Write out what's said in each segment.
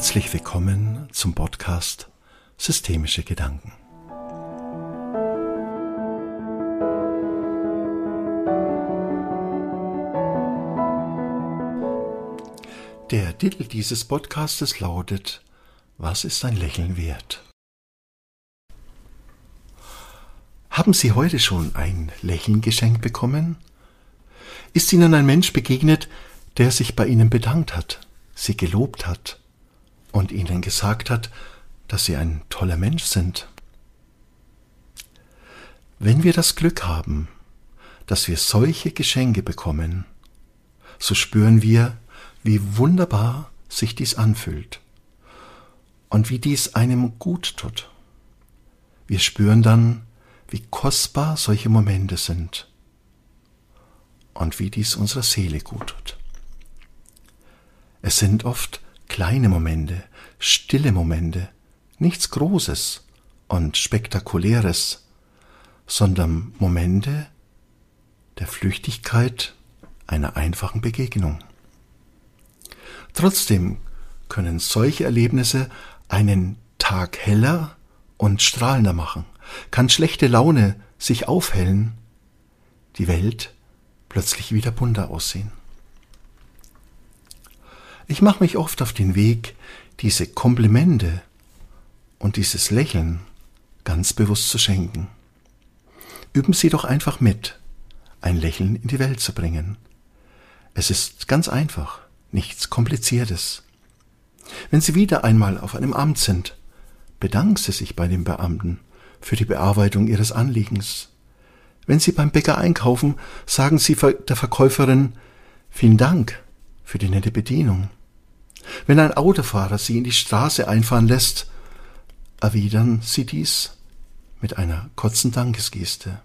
Herzlich willkommen zum Podcast Systemische Gedanken. Der Titel dieses Podcastes lautet Was ist ein Lächeln wert? Haben Sie heute schon ein Lächeln geschenkt bekommen? Ist Ihnen ein Mensch begegnet, der sich bei Ihnen bedankt hat, Sie gelobt hat und Ihnen gesagt hat, dass Sie ein toller Mensch sind? Wenn wir das Glück haben, dass wir solche Geschenke bekommen, so spüren wir, wie wunderbar sich dies anfühlt und wie dies einem gut tut. Wir spüren dann, wie kostbar solche Momente sind und wie dies unserer Seele gut tut. Es sind oft kleine Momente, stille Momente, nichts Großes und Spektakuläres, sondern Momente der Flüchtigkeit einer einfachen Begegnung. Trotzdem können solche Erlebnisse einen Tag heller und strahlender machen, kann schlechte Laune sich aufhellen, die Welt plötzlich wieder bunter aussehen. Ich mache mich oft auf den Weg, diese Komplimente und dieses Lächeln ganz bewusst zu schenken. Üben Sie doch einfach mit, ein Lächeln in die Welt zu bringen. Es ist ganz einfach nichts Kompliziertes. Wenn Sie wieder einmal auf einem Amt sind, bedanken Sie sich bei dem Beamten für die Bearbeitung Ihres Anliegens. Wenn Sie beim Bäcker einkaufen, sagen Sie der Verkäuferin vielen Dank für die nette Bedienung. Wenn ein Autofahrer Sie in die Straße einfahren lässt, erwidern Sie dies mit einer kurzen Dankesgeste.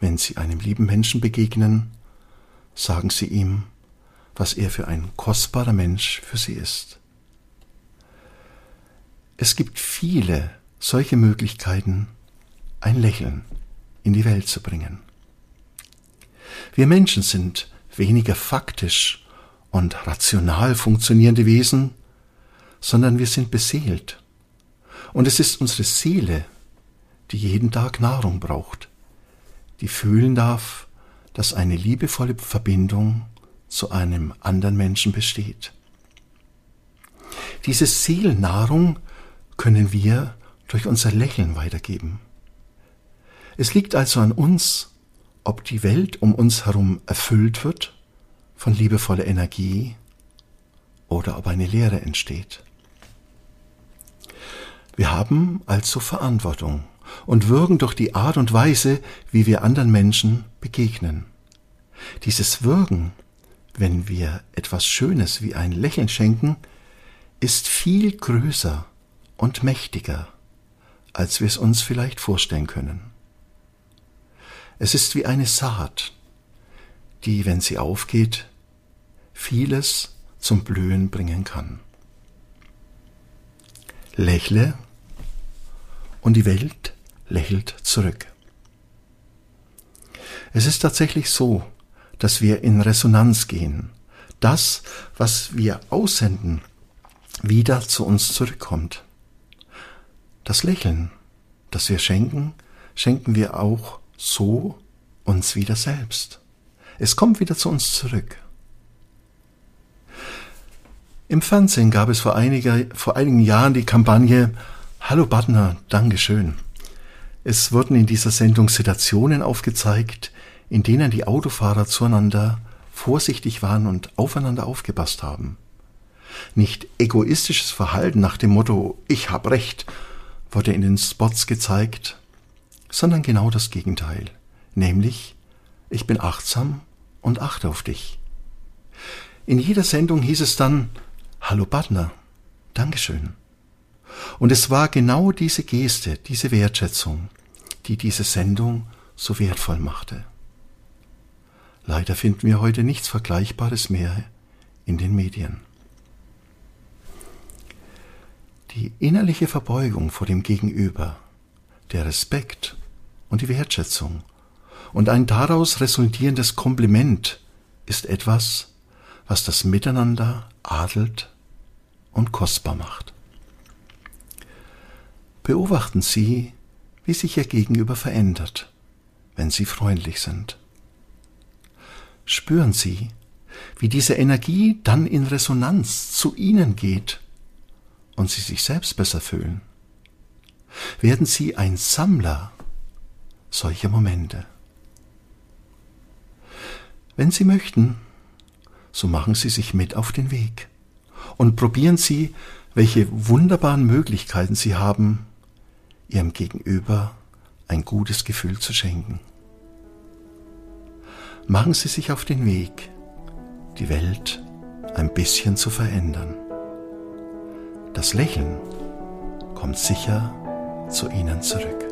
Wenn Sie einem lieben Menschen begegnen, sagen Sie ihm was er für ein kostbarer Mensch für sie ist. Es gibt viele solche Möglichkeiten, ein Lächeln in die Welt zu bringen. Wir Menschen sind weniger faktisch und rational funktionierende Wesen, sondern wir sind beseelt. Und es ist unsere Seele, die jeden Tag Nahrung braucht, die fühlen darf, dass eine liebevolle Verbindung zu einem anderen Menschen besteht. Diese Seelennahrung können wir durch unser Lächeln weitergeben. Es liegt also an uns, ob die Welt um uns herum erfüllt wird von liebevoller Energie oder ob eine Leere entsteht. Wir haben also Verantwortung und wirken durch die Art und Weise, wie wir anderen Menschen begegnen. Dieses Wirken wenn wir etwas Schönes wie ein Lächeln schenken, ist viel größer und mächtiger, als wir es uns vielleicht vorstellen können. Es ist wie eine Saat, die, wenn sie aufgeht, vieles zum Blühen bringen kann. Lächle und die Welt lächelt zurück. Es ist tatsächlich so, dass wir in Resonanz gehen. Das, was wir aussenden, wieder zu uns zurückkommt. Das Lächeln, das wir schenken, schenken wir auch so uns wieder selbst. Es kommt wieder zu uns zurück. Im Fernsehen gab es vor, einiger, vor einigen Jahren die Kampagne Hallo Butner, Dankeschön. Es wurden in dieser Sendung Situationen aufgezeigt, in denen die Autofahrer zueinander vorsichtig waren und aufeinander aufgepasst haben. Nicht egoistisches Verhalten nach dem Motto Ich hab recht wurde in den Spots gezeigt, sondern genau das Gegenteil, nämlich Ich bin achtsam und achte auf dich. In jeder Sendung hieß es dann Hallo Partner, Dankeschön. Und es war genau diese Geste, diese Wertschätzung, die diese Sendung so wertvoll machte. Leider finden wir heute nichts Vergleichbares mehr in den Medien. Die innerliche Verbeugung vor dem Gegenüber, der Respekt und die Wertschätzung und ein daraus resultierendes Kompliment ist etwas, was das Miteinander adelt und kostbar macht. Beobachten Sie, wie sich Ihr Gegenüber verändert, wenn Sie freundlich sind. Spüren Sie, wie diese Energie dann in Resonanz zu Ihnen geht und Sie sich selbst besser fühlen. Werden Sie ein Sammler solcher Momente. Wenn Sie möchten, so machen Sie sich mit auf den Weg und probieren Sie, welche wunderbaren Möglichkeiten Sie haben, Ihrem Gegenüber ein gutes Gefühl zu schenken. Machen Sie sich auf den Weg, die Welt ein bisschen zu verändern. Das Lächeln kommt sicher zu Ihnen zurück.